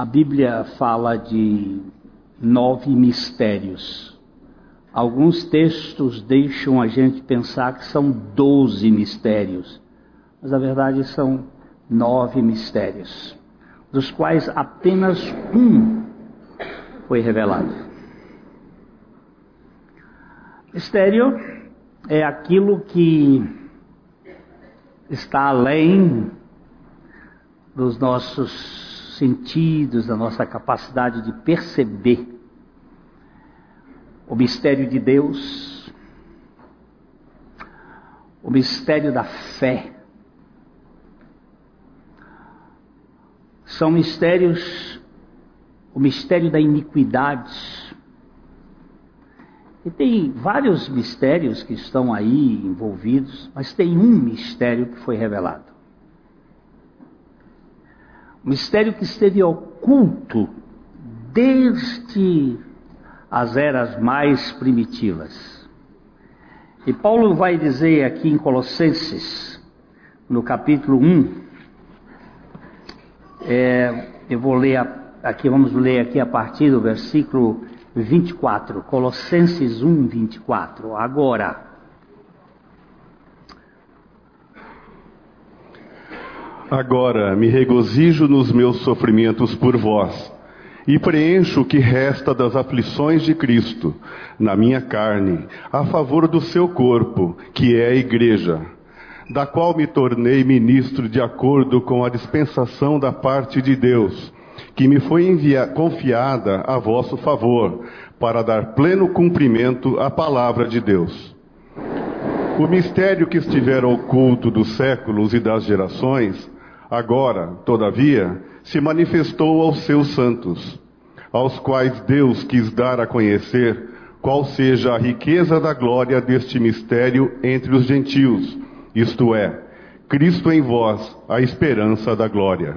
A Bíblia fala de nove mistérios. Alguns textos deixam a gente pensar que são doze mistérios, mas na verdade são nove mistérios, dos quais apenas um foi revelado. Mistério é aquilo que está além dos nossos sentidos, da nossa capacidade de perceber o mistério de Deus, o mistério da fé. São mistérios, o mistério da iniquidade, e tem vários mistérios que estão aí envolvidos, mas tem um mistério que foi revelado. Mistério que esteve oculto desde as eras mais primitivas. E Paulo vai dizer aqui em Colossenses, no capítulo 1, é, eu vou ler aqui, vamos ler aqui a partir do versículo 24, Colossenses 1, 24. Agora. Agora me regozijo nos meus sofrimentos por vós, e preencho o que resta das aflições de Cristo na minha carne, a favor do seu corpo, que é a Igreja, da qual me tornei ministro de acordo com a dispensação da parte de Deus que me foi confiada a vosso favor, para dar pleno cumprimento à palavra de Deus. O mistério que estivera oculto dos séculos e das gerações, agora, todavia, se manifestou aos seus santos, aos quais Deus quis dar a conhecer qual seja a riqueza da glória deste mistério entre os gentios, isto é, Cristo em vós, a esperança da glória.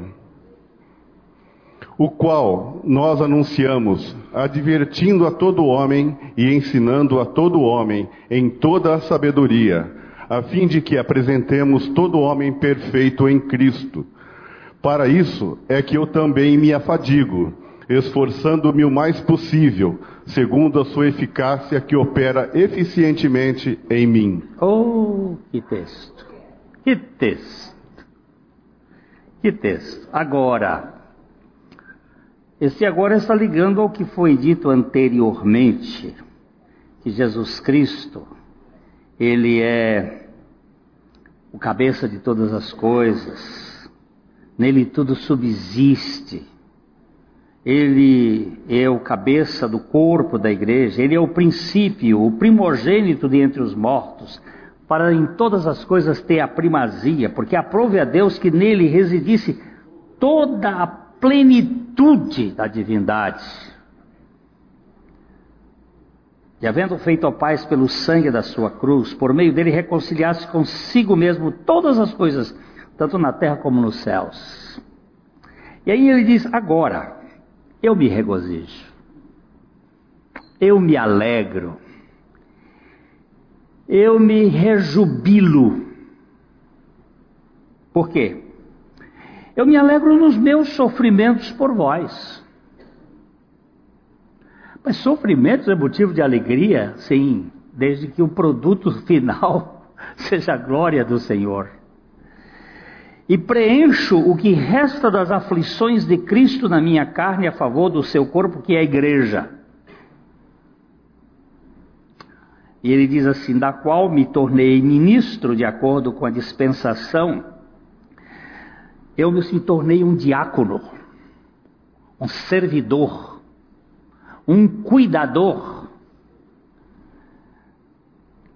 O qual nós anunciamos, advertindo a todo homem e ensinando a todo homem em toda a sabedoria, a fim de que apresentemos todo homem perfeito em Cristo. Para isso é que eu também me afadigo, esforçando-me o mais possível, segundo a sua eficácia que opera eficientemente em mim. Oh, que texto! Que texto! Que texto! Agora, esse agora está ligando ao que foi dito anteriormente, que Jesus Cristo, ele é o cabeça de todas as coisas, nele tudo subsiste. Ele é o cabeça do corpo da igreja, ele é o princípio, o primogênito de entre os mortos, para em todas as coisas ter a primazia, porque aprove a Deus que nele residisse toda a plenitude da divindade. E havendo feito a paz pelo sangue da sua cruz, por meio dele reconciliasse consigo mesmo todas as coisas, tanto na terra como nos céus. E aí ele diz: agora, eu me regozijo, eu me alegro, eu me rejubilo. Por quê? Eu me alegro nos meus sofrimentos por vós. Mas sofrimentos é motivo de alegria? Sim, desde que o produto final seja a glória do Senhor. E preencho o que resta das aflições de Cristo na minha carne a favor do seu corpo, que é a igreja. E ele diz assim: da qual me tornei ministro de acordo com a dispensação eu me tornei um diácono, um servidor, um cuidador.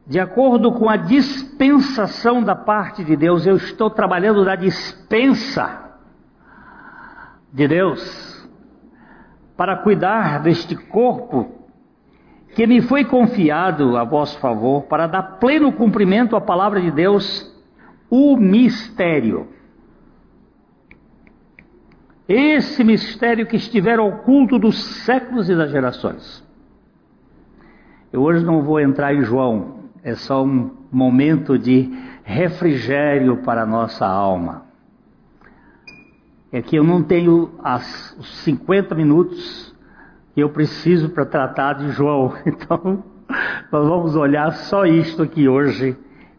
De acordo com a dispensação da parte de Deus, eu estou trabalhando na dispensa de Deus para cuidar deste corpo que me foi confiado a vosso favor para dar pleno cumprimento à palavra de Deus, o mistério esse mistério que estiver oculto dos séculos e das gerações. Eu hoje não vou entrar em João, é só um momento de refrigério para a nossa alma. é que eu não tenho as, os 50 minutos que eu preciso para tratar de João. Então, nós vamos olhar só isto aqui hoje.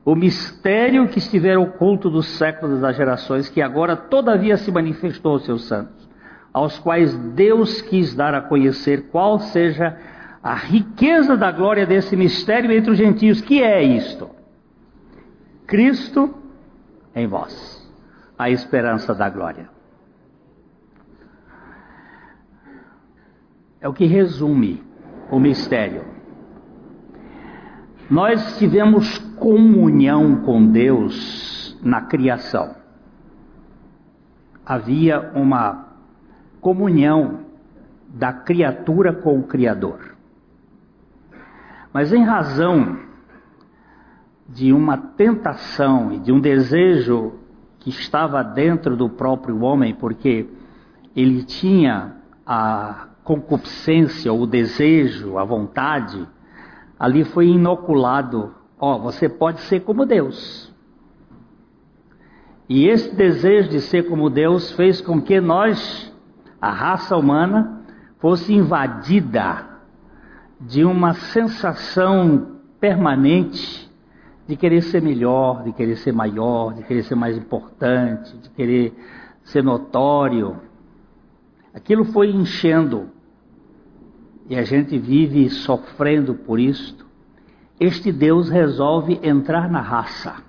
O mistério que estiver oculto dos séculos das gerações, que agora todavia se manifestou aos seus santos, aos quais Deus quis dar a conhecer qual seja a riqueza da glória desse mistério entre os gentios. Que é isto? Cristo em vós, a esperança da glória. É o que resume o mistério. Nós tivemos comunhão com Deus na criação. Havia uma comunhão da criatura com o Criador. Mas em razão de uma tentação e de um desejo que estava dentro do próprio homem, porque ele tinha a concupiscência, o desejo, a vontade, ali foi inoculado: ó, oh, você pode ser como Deus. E esse desejo de ser como Deus fez com que nós, a raça humana, fosse invadida de uma sensação permanente de querer ser melhor, de querer ser maior, de querer ser mais importante, de querer ser notório. Aquilo foi enchendo e a gente vive sofrendo por isto, este Deus resolve entrar na raça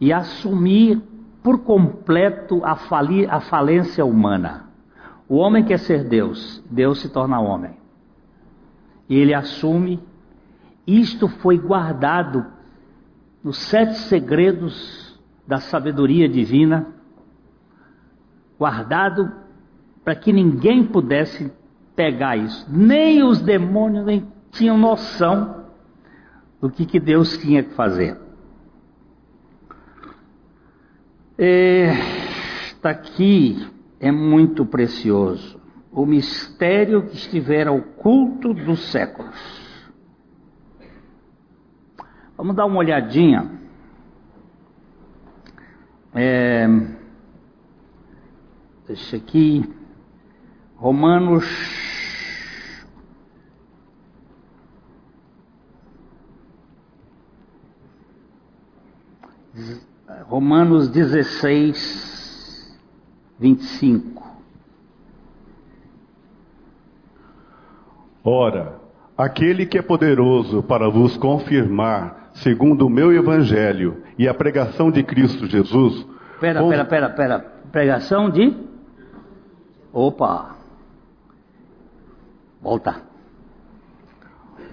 e assumir por completo a, fali, a falência humana. O homem quer ser Deus, Deus se torna homem. E ele assume. Isto foi guardado nos sete segredos da sabedoria divina, guardado para que ninguém pudesse pegar isso. Nem os demônios nem tinham noção do que, que Deus tinha que fazer. Está aqui é muito precioso. O mistério que estiver oculto dos séculos. Vamos dar uma olhadinha. É, deixa aqui. Romanos Romanos 16, 25. Ora, aquele que é poderoso para vos confirmar, segundo o meu evangelho e a pregação de Cristo Jesus. Pera, com... pera, pera, pera. Pregação de? Opa! Volta.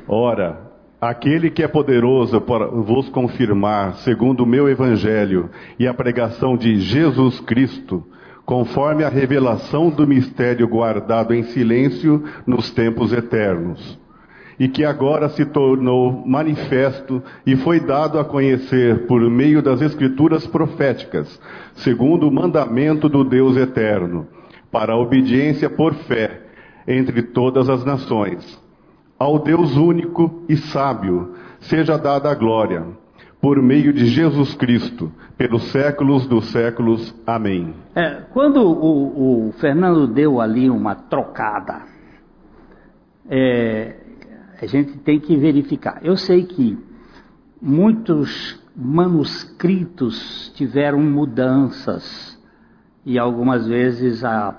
Ora, Aquele que é poderoso para vos confirmar, segundo o meu evangelho e a pregação de Jesus Cristo, conforme a revelação do mistério guardado em silêncio nos tempos eternos, e que agora se tornou manifesto e foi dado a conhecer por meio das escrituras proféticas, segundo o mandamento do Deus eterno, para a obediência por fé entre todas as nações ao Deus único e sábio seja dada a glória, por meio de Jesus Cristo, pelos séculos dos séculos. Amém. É, quando o, o, Fernando deu ali uma trocada, é, a gente tem que verificar. Eu sei que muitos manuscritos tiveram mudanças e algumas vezes há,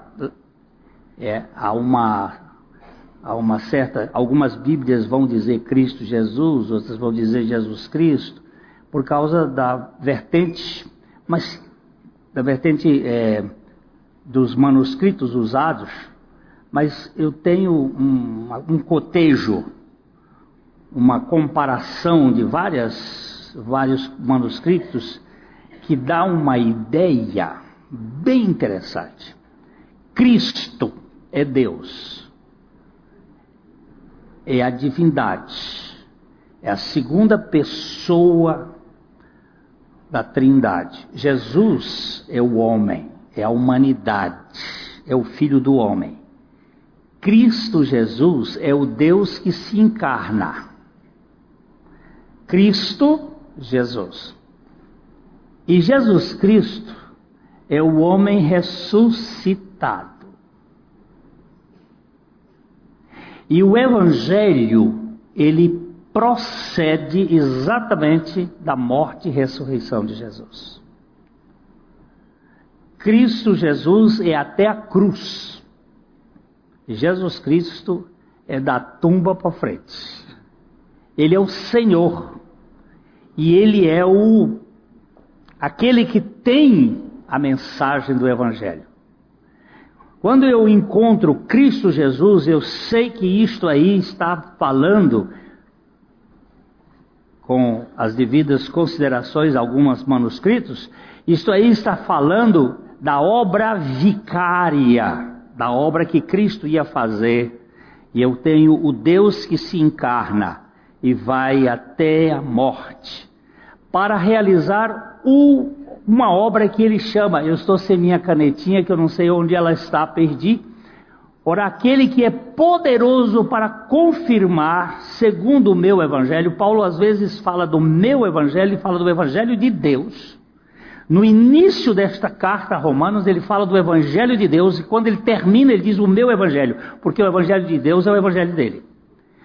é, há uma uma certa, algumas Bíblias vão dizer Cristo Jesus, outras vão dizer Jesus Cristo, por causa da vertente, mas da vertente é, dos manuscritos usados, mas eu tenho um, um cotejo, uma comparação de várias, vários manuscritos que dá uma ideia bem interessante. Cristo é Deus é a divindade, é a segunda pessoa da Trindade. Jesus é o homem, é a humanidade, é o Filho do homem. Cristo Jesus é o Deus que se encarna. Cristo Jesus. E Jesus Cristo é o homem ressuscitado. E o Evangelho, ele procede exatamente da morte e ressurreição de Jesus. Cristo Jesus é até a cruz. Jesus Cristo é da tumba para frente. Ele é o Senhor. E ele é o aquele que tem a mensagem do evangelho. Quando eu encontro Cristo Jesus, eu sei que isto aí está falando com as devidas considerações, alguns manuscritos, isto aí está falando da obra vicária, da obra que Cristo ia fazer. E eu tenho o Deus que se encarna e vai até a morte para realizar o, uma obra que ele chama. Eu estou sem minha canetinha, que eu não sei onde ela está, perdi. Ora, aquele que é poderoso para confirmar, segundo o meu evangelho, Paulo às vezes fala do meu evangelho e fala do evangelho de Deus. No início desta carta a Romanos, ele fala do Evangelho de Deus, e quando ele termina, ele diz o meu Evangelho, porque o Evangelho de Deus é o Evangelho dele.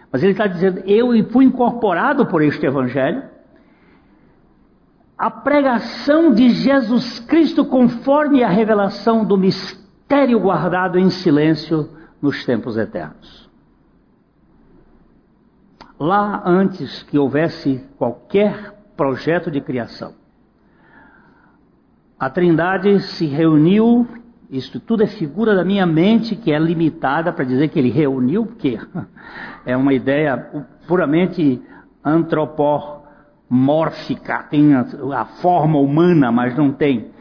Mas ele está dizendo, eu fui incorporado por este Evangelho, a pregação de Jesus Cristo conforme a revelação do mistério guardado em silêncio nos tempos eternos. Lá antes que houvesse qualquer projeto de criação, a Trindade se reuniu, isto tudo é figura da minha mente que é limitada para dizer que ele reuniu, porque é uma ideia puramente antropomórfica, tem a, a forma humana, mas não tem.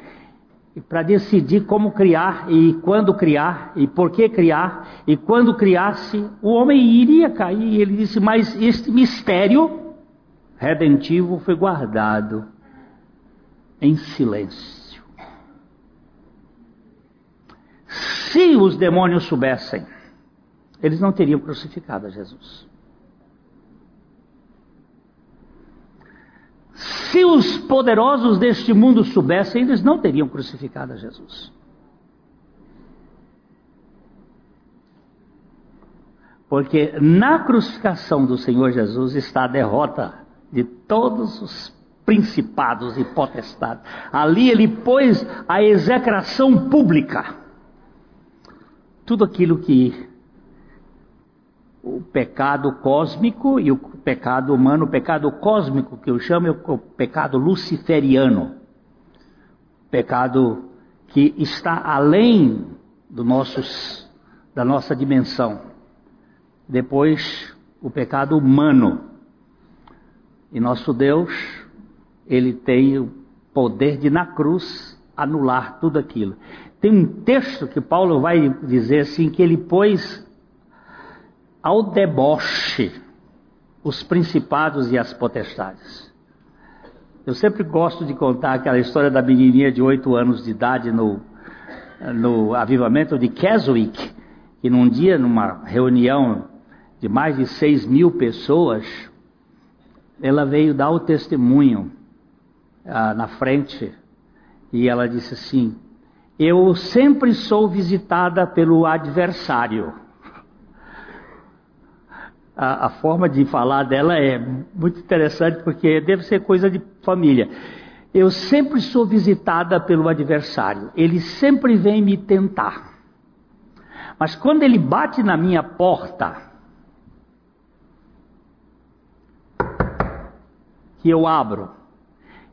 Para decidir como criar e quando criar e por que criar e quando criasse, o homem iria cair. Ele disse: Mas este mistério redentivo foi guardado em silêncio. Se os demônios soubessem, eles não teriam crucificado Jesus. Se os poderosos deste mundo soubessem, eles não teriam crucificado a Jesus. Porque na crucificação do Senhor Jesus está a derrota de todos os principados e potestades. Ali ele pôs a execração pública tudo aquilo que o pecado cósmico e o pecado humano, o pecado cósmico que eu chamo é o pecado luciferiano, pecado que está além do nossos, da nossa dimensão. Depois, o pecado humano. E nosso Deus, ele tem o poder de na cruz anular tudo aquilo. Tem um texto que Paulo vai dizer assim que ele pôs ao deboche os principados e as potestades. Eu sempre gosto de contar aquela história da menininha de oito anos de idade no, no avivamento de Keswick, que num dia, numa reunião de mais de seis mil pessoas, ela veio dar o testemunho ah, na frente e ela disse assim: eu sempre sou visitada pelo adversário. A, a, forma de falar dela é muito interessante porque deve ser coisa de família. Eu sempre sou visitada pelo adversário. Ele sempre vem me tentar. Mas quando ele bate na minha porta, que eu abro,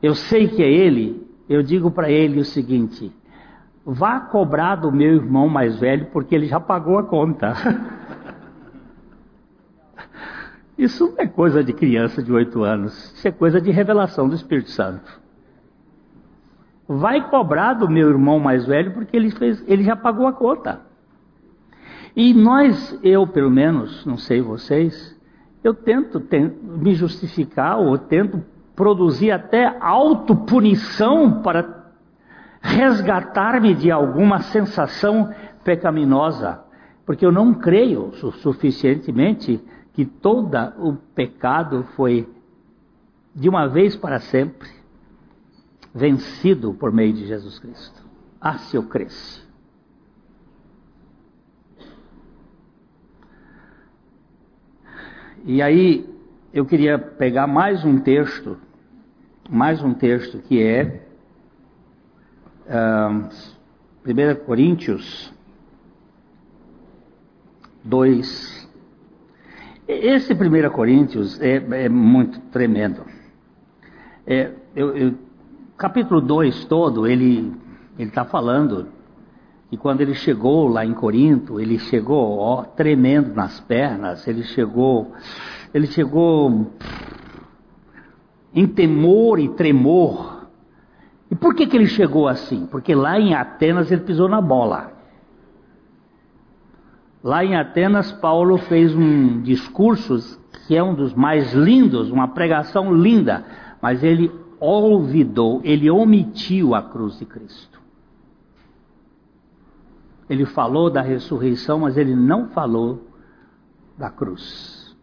eu sei que é ele, eu digo para ele o seguinte: vá cobrar do meu irmão mais velho, porque ele já pagou a conta. Isso não é coisa de criança de oito anos, isso é coisa de revelação do Espírito Santo. Vai cobrar do meu irmão mais velho, porque ele, fez, ele já pagou a conta. E nós, eu pelo menos, não sei vocês, eu tento, tento me justificar ou tento produzir até autopunição para resgatar-me de alguma sensação pecaminosa, porque eu não creio suficientemente que todo o pecado foi de uma vez para sempre vencido por meio de Jesus Cristo. Ah, se eu cresce. E aí eu queria pegar mais um texto, mais um texto que é uh, 1 Coríntios 2. Esse 1 Coríntios é, é muito tremendo. É, eu, eu, capítulo 2 todo, ele está falando que quando ele chegou lá em Corinto, ele chegou ó, tremendo nas pernas, ele chegou, ele chegou em temor e tremor. E por que, que ele chegou assim? Porque lá em Atenas ele pisou na bola. Lá em Atenas, Paulo fez um discurso que é um dos mais lindos, uma pregação linda, mas ele olvidou, ele omitiu a cruz de Cristo. Ele falou da ressurreição, mas ele não falou da cruz.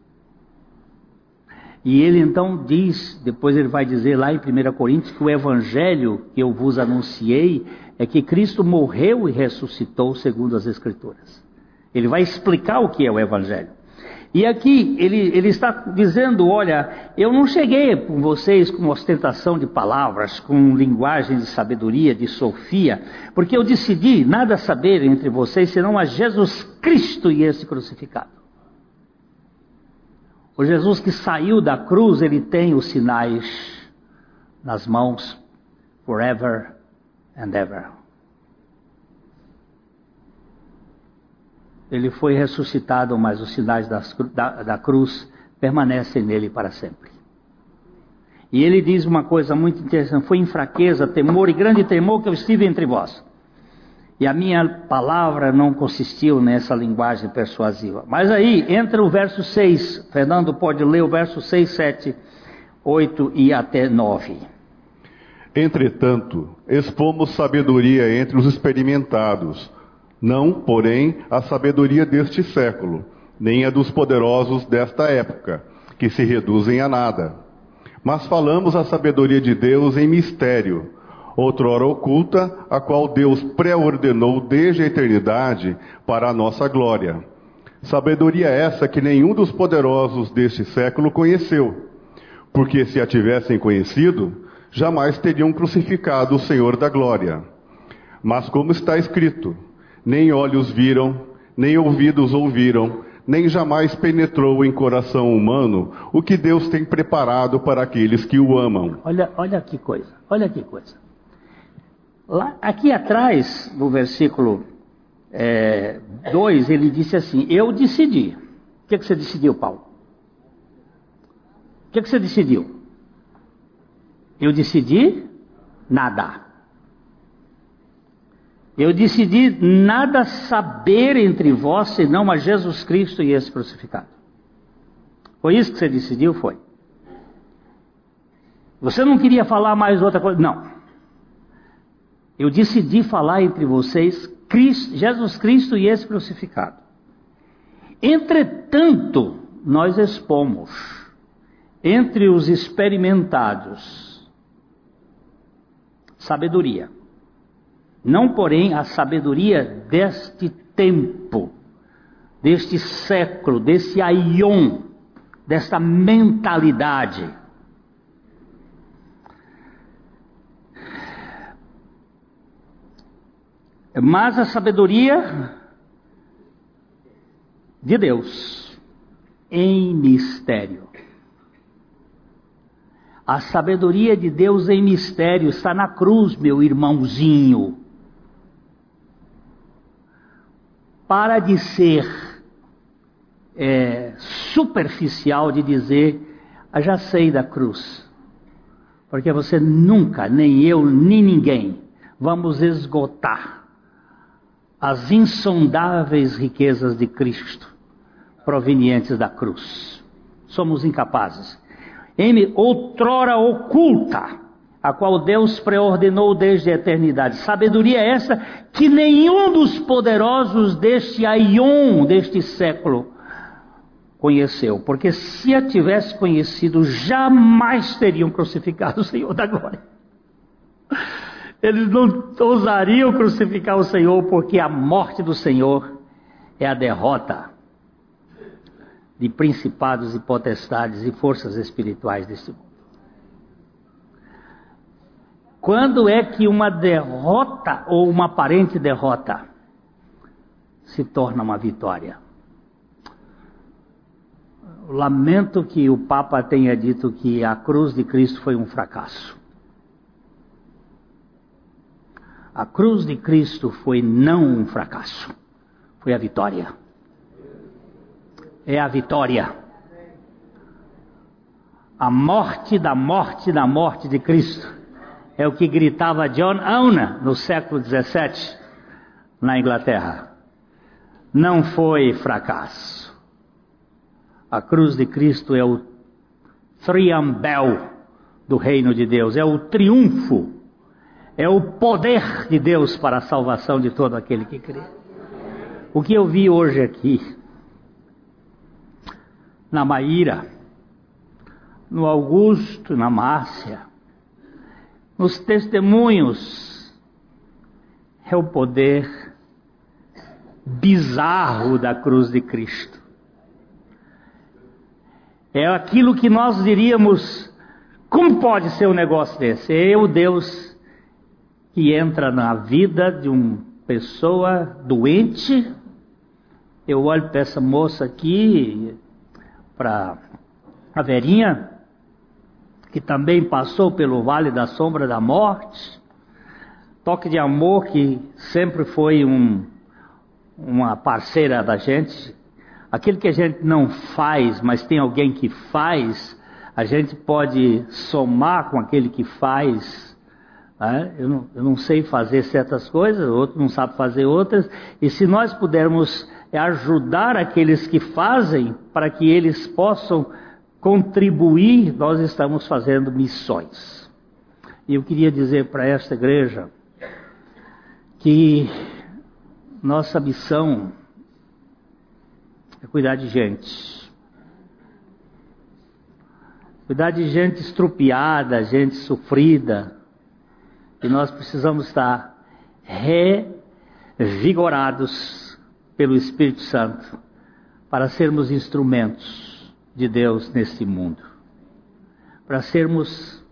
E ele então diz, depois ele vai dizer lá em 1 Coríntios, que o evangelho que eu vos anunciei é que Cristo morreu e ressuscitou segundo as Escrituras. Ele vai explicar o que é o Evangelho. E aqui ele, ele está dizendo: olha, eu não cheguei com vocês com ostentação de palavras, com linguagem de sabedoria, de sofia, porque eu decidi nada saber entre vocês senão a Jesus Cristo e esse crucificado. O Jesus que saiu da cruz, ele tem os sinais nas mãos, forever and ever. Ele foi ressuscitado, mas os sinais das, da, da cruz permanecem nele para sempre. E ele diz uma coisa muito interessante: foi em fraqueza, temor e grande temor que eu estive entre vós. E a minha palavra não consistiu nessa linguagem persuasiva. Mas aí entra o verso 6. Fernando pode ler o verso 6, 7, 8 e até 9. Entretanto, expomos sabedoria entre os experimentados não, porém, a sabedoria deste século, nem a dos poderosos desta época, que se reduzem a nada. Mas falamos a sabedoria de Deus em mistério, outrora oculta, a qual Deus pré-ordenou desde a eternidade para a nossa glória. Sabedoria essa que nenhum dos poderosos deste século conheceu, porque se a tivessem conhecido, jamais teriam crucificado o Senhor da glória. Mas como está escrito, nem olhos viram, nem ouvidos ouviram, nem jamais penetrou em coração humano o que Deus tem preparado para aqueles que o amam. Olha, olha que coisa, olha que coisa. Lá, aqui atrás, no versículo 2, é, ele disse assim: Eu decidi. O que, que você decidiu, Paulo? O que, que você decidiu? Eu decidi nada. Eu decidi nada saber entre vós senão a Jesus Cristo e esse crucificado. Foi isso que você decidiu? Foi. Você não queria falar mais outra coisa? Não. Eu decidi falar entre vocês Cristo, Jesus Cristo e esse crucificado. Entretanto, nós expomos entre os experimentados sabedoria não, porém, a sabedoria deste tempo, deste século, desse aion, desta mentalidade. Mas a sabedoria de Deus em mistério. A sabedoria de Deus em mistério está na cruz, meu irmãozinho. Para de ser é, superficial de dizer, ah, já sei da cruz. Porque você nunca, nem eu, nem ninguém, vamos esgotar as insondáveis riquezas de Cristo provenientes da cruz. Somos incapazes. M, outrora oculta, a qual Deus preordenou desde a eternidade. Sabedoria essa que nenhum dos poderosos deste aion, deste século, conheceu. Porque se a tivesse conhecido, jamais teriam crucificado o Senhor da glória. Eles não ousariam crucificar o Senhor, porque a morte do Senhor é a derrota de principados e potestades e forças espirituais deste mundo. Quando é que uma derrota ou uma aparente derrota se torna uma vitória? Lamento que o Papa tenha dito que a cruz de Cristo foi um fracasso. A cruz de Cristo foi não um fracasso, foi a vitória. É a vitória. A morte da morte da morte de Cristo é o que gritava John Auna no século XVII na Inglaterra. Não foi fracasso a cruz de Cristo é o triambel do reino de Deus, é o triunfo, é o poder de Deus para a salvação de todo aquele que crê. O que eu vi hoje aqui, na Maíra, no Augusto, na Márcia, nos testemunhos, é o poder bizarro da cruz de Cristo. É aquilo que nós diríamos: como pode ser um negócio desse? É o Deus que entra na vida de uma pessoa doente. Eu olho para essa moça aqui, para a Verinha, que também passou pelo vale da sombra da morte. Toque de amor que sempre foi um, uma parceira da gente, Aquilo que a gente não faz, mas tem alguém que faz, a gente pode somar com aquele que faz. Né? Eu, não, eu não sei fazer certas coisas, outro não sabe fazer outras, e se nós pudermos ajudar aqueles que fazem para que eles possam contribuir, nós estamos fazendo missões. E eu queria dizer para esta igreja que nossa missão é cuidar de gente. Cuidar de gente estrupiada, gente sofrida. E nós precisamos estar revigorados pelo Espírito Santo para sermos instrumentos de Deus neste mundo. Para sermos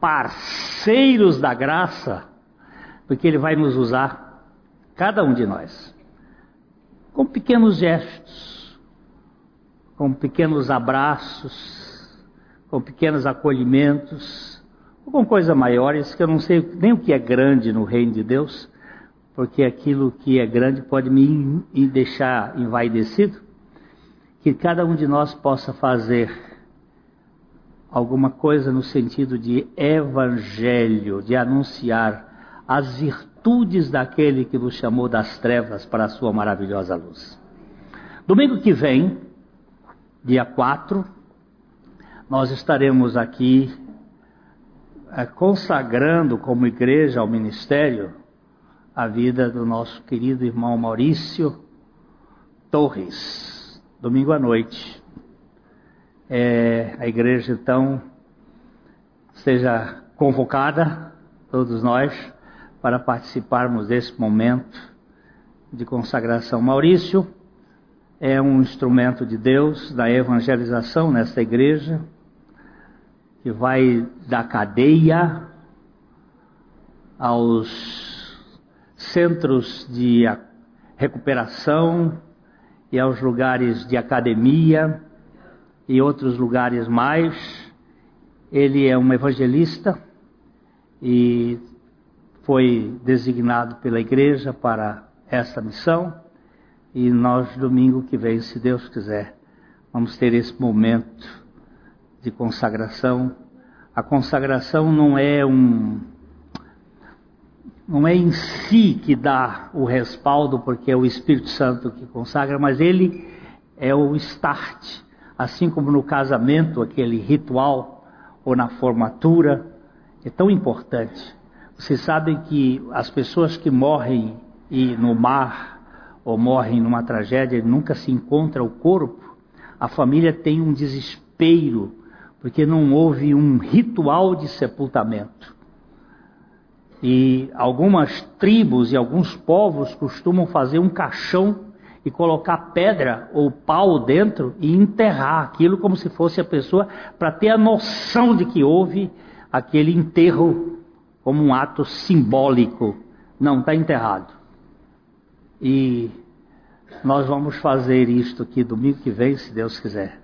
parceiros da graça, porque Ele vai nos usar, cada um de nós com pequenos gestos, com pequenos abraços, com pequenos acolhimentos, ou com coisas maiores, que eu não sei nem o que é grande no reino de Deus, porque aquilo que é grande pode me deixar envaidecido, que cada um de nós possa fazer alguma coisa no sentido de evangelho, de anunciar as virtudes daquele que nos chamou das trevas para a sua maravilhosa luz. Domingo que vem, dia 4, nós estaremos aqui é, consagrando como igreja ao ministério a vida do nosso querido irmão Maurício Torres, domingo à noite. É, a igreja então seja convocada, todos nós, para participarmos desse momento de consagração. Maurício é um instrumento de Deus da evangelização nesta igreja, que vai da cadeia aos centros de recuperação e aos lugares de academia e outros lugares mais. Ele é um evangelista e foi designado pela igreja para esta missão e nós, domingo que vem, se Deus quiser, vamos ter esse momento de consagração. A consagração não é um. Não é em si que dá o respaldo, porque é o Espírito Santo que consagra, mas ele é o start. Assim como no casamento, aquele ritual, ou na formatura, é tão importante. Vocês sabem que as pessoas que morrem e no mar ou morrem numa tragédia nunca se encontra o corpo. A família tem um desespero porque não houve um ritual de sepultamento. E algumas tribos e alguns povos costumam fazer um caixão e colocar pedra ou pau dentro e enterrar aquilo como se fosse a pessoa para ter a noção de que houve aquele enterro como um ato simbólico. Não, está enterrado. E nós vamos fazer isto aqui domingo que vem, se Deus quiser.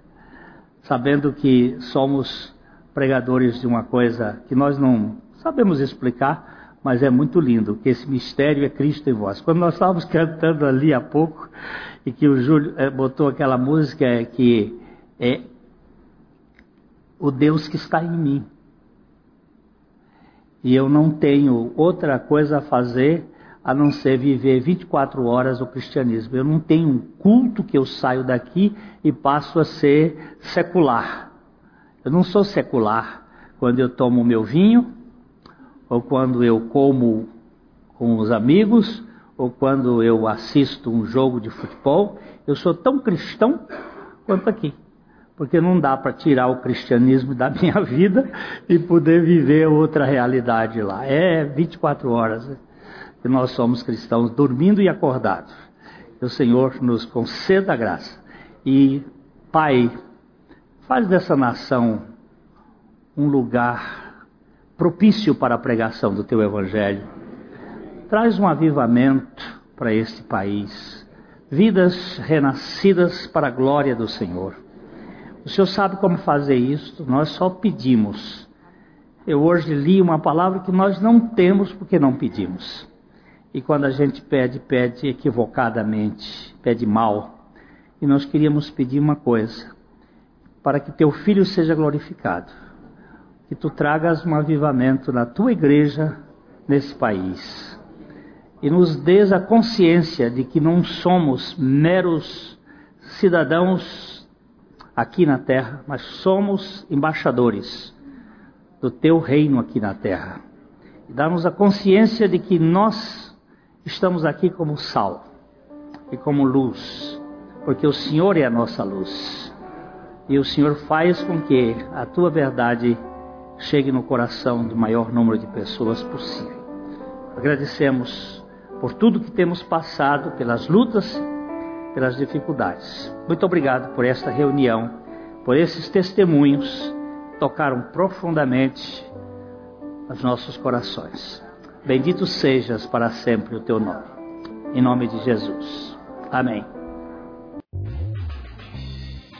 Sabendo que somos pregadores de uma coisa que nós não sabemos explicar, mas é muito lindo, que esse mistério é Cristo em vós. Quando nós estávamos cantando ali há pouco, e que o Júlio é, botou aquela música que é o Deus que está em mim. E eu não tenho outra coisa a fazer a não ser viver 24 horas o cristianismo. Eu não tenho um culto que eu saio daqui e passo a ser secular. Eu não sou secular quando eu tomo meu vinho, ou quando eu como com os amigos, ou quando eu assisto um jogo de futebol. Eu sou tão cristão quanto aqui. Porque não dá para tirar o cristianismo da minha vida e poder viver outra realidade lá. É 24 horas. Né? que nós somos cristãos dormindo e acordados. Que o Senhor nos conceda a graça. E, Pai, faz dessa nação um lugar propício para a pregação do Teu Evangelho. Traz um avivamento para este país. Vidas renascidas para a glória do Senhor. O Senhor sabe como fazer isso, nós só pedimos. Eu hoje li uma palavra que nós não temos porque não pedimos. E quando a gente pede, pede equivocadamente, pede mal. E nós queríamos pedir uma coisa: para que teu filho seja glorificado, que tu tragas um avivamento na tua igreja nesse país. E nos dês a consciência de que não somos meros cidadãos aqui na terra, mas somos embaixadores do teu reino aqui na terra. E dá-nos a consciência de que nós Estamos aqui como sal e como luz, porque o Senhor é a nossa luz. E o Senhor faz com que a tua verdade chegue no coração do maior número de pessoas possível. Agradecemos por tudo que temos passado, pelas lutas, pelas dificuldades. Muito obrigado por esta reunião, por esses testemunhos que tocaram profundamente os nossos corações. Bendito sejas para sempre o teu nome. Em nome de Jesus. Amém.